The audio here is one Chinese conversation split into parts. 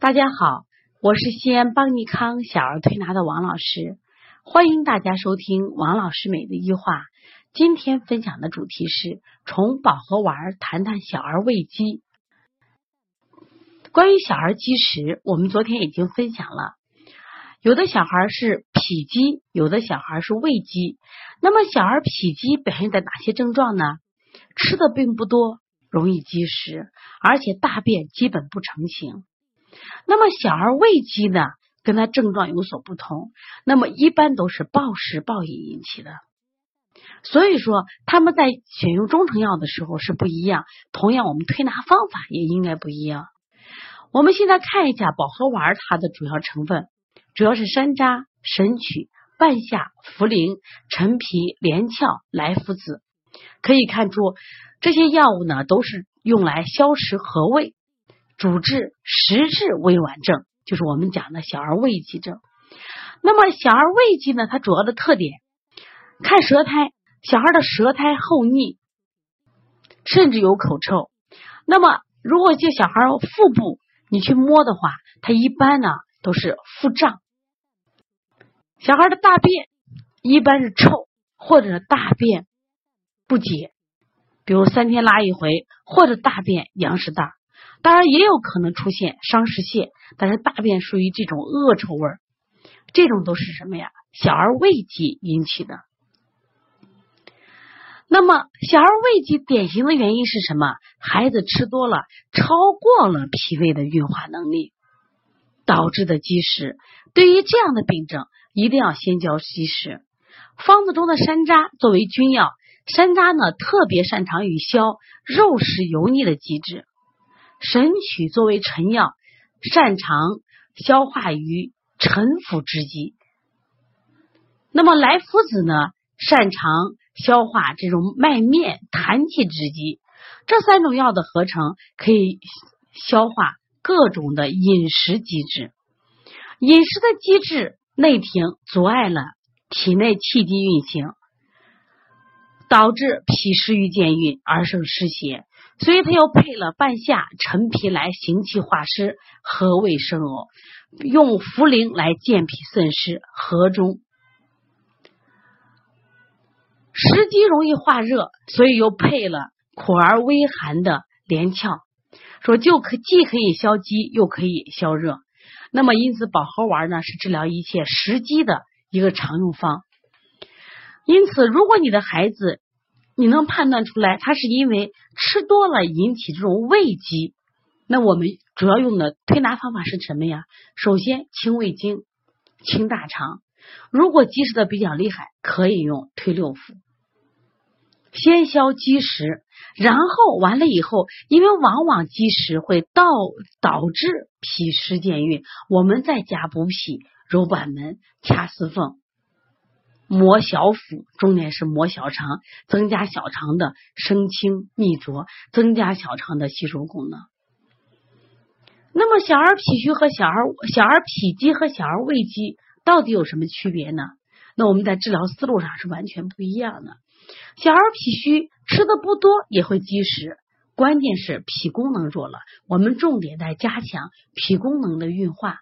大家好，我是西安邦尼康小儿推拿的王老师，欢迎大家收听王老师每日一话。今天分享的主题是从保和丸谈谈小儿胃积。关于小儿积食，我们昨天已经分享了，有的小孩是脾积，有的小孩是胃积。那么小儿脾积表现在哪些症状呢？吃的并不多，容易积食，而且大便基本不成形。那么小儿胃积呢，跟他症状有所不同。那么一般都是暴食暴饮引起的，所以说他们在选用中成药的时候是不一样。同样，我们推拿方法也应该不一样。我们现在看一下保和丸它的主要成分，主要是山楂、神曲、半夏、茯苓、陈皮、连翘、莱菔子。可以看出，这些药物呢，都是用来消食和胃。主治实质胃脘症，就是我们讲的小儿胃积症。那么小儿胃积呢，它主要的特点，看舌苔，小孩的舌苔厚腻，甚至有口臭。那么如果就小孩腹部你去摸的话，它一般呢都是腹胀。小孩的大便一般是臭，或者大便不解，比如三天拉一回，或者大便羊屎大。当然也有可能出现伤食泻，但是大便属于这种恶臭味儿，这种都是什么呀？小儿胃积引起的。那么小儿胃积典型的原因是什么？孩子吃多了，超过了脾胃的运化能力，导致的积食。对于这样的病症，一定要先教积食。方子中的山楂作为君药，山楂呢特别擅长于消肉食油腻的积滞。神曲作为臣药，擅长消化于沉腐之机。那么莱菔子呢，擅长消化这种麦面痰气之机。这三种药的合成，可以消化各种的饮食机制。饮食的机制内停，阻碍了体内气机运行，导致脾湿郁健运而生湿邪。所以，他又配了半夏、陈皮来行气化湿、和胃生呕，用茯苓来健脾渗湿、和中。湿积容易化热，所以又配了苦而微寒的连翘，说就可既可以消积，又可以消热。那么，因此保和丸呢是治疗一切湿积的一个常用方。因此，如果你的孩子，你能判断出来，它是因为吃多了引起这种胃积。那我们主要用的推拿方法是什么呀？首先清胃经、清大肠。如果积食的比较厉害，可以用推六腑，先消积食，然后完了以后，因为往往积食会导导致脾湿健运，我们再加补脾、揉板门、掐四缝。磨小腹，重点是磨小肠，增加小肠的升清泌浊，增加小肠的吸收功能。那么，小儿脾虚和小儿小儿脾积和小儿胃积到底有什么区别呢？那我们在治疗思路上是完全不一样的。小儿脾虚吃的不多也会积食，关键是脾功能弱了，我们重点在加强脾功能的运化，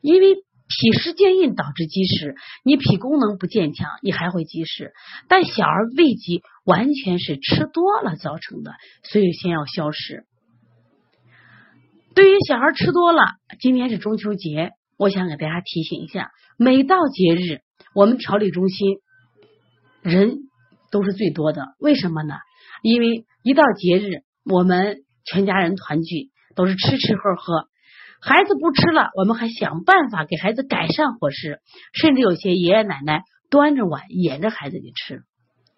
因为。脾湿健运导致积食，你脾功能不健强，你还会积食。但小儿胃积完全是吃多了造成的，所以先要消食。对于小孩吃多了，今天是中秋节，我想给大家提醒一下：每到节日，我们调理中心人都是最多的。为什么呢？因为一到节日，我们全家人团聚，都是吃吃喝喝。孩子不吃了，我们还想办法给孩子改善伙食，甚至有些爷爷奶奶端着碗掩着孩子去吃，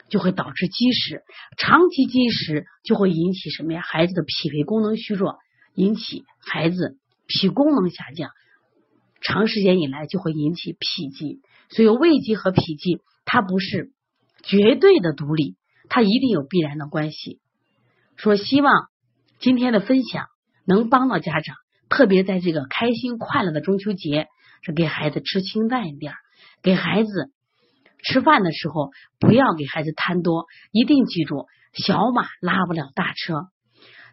就会导致积食。长期积食就会引起什么呀？孩子的脾胃功能虚弱，引起孩子脾功能下降，长时间以来就会引起脾积。所以胃积和脾积它不是绝对的独立，它一定有必然的关系。说希望今天的分享能帮到家长。特别在这个开心快乐的中秋节，是给孩子吃清淡一点，给孩子吃饭的时候不要给孩子贪多，一定记住小马拉不了大车。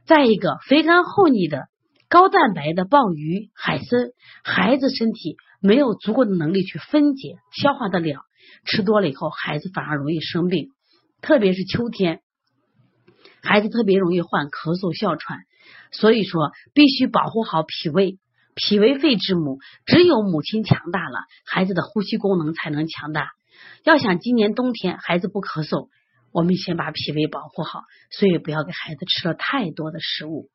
再一个，肥甘厚腻的高蛋白的鲍鱼、海参，孩子身体没有足够的能力去分解、消化得了，吃多了以后，孩子反而容易生病，特别是秋天，孩子特别容易患咳嗽、哮喘。所以说，必须保护好脾胃。脾为肺之母，只有母亲强大了，孩子的呼吸功能才能强大。要想今年冬天孩子不咳嗽，我们先把脾胃保护好，所以不要给孩子吃了太多的食物。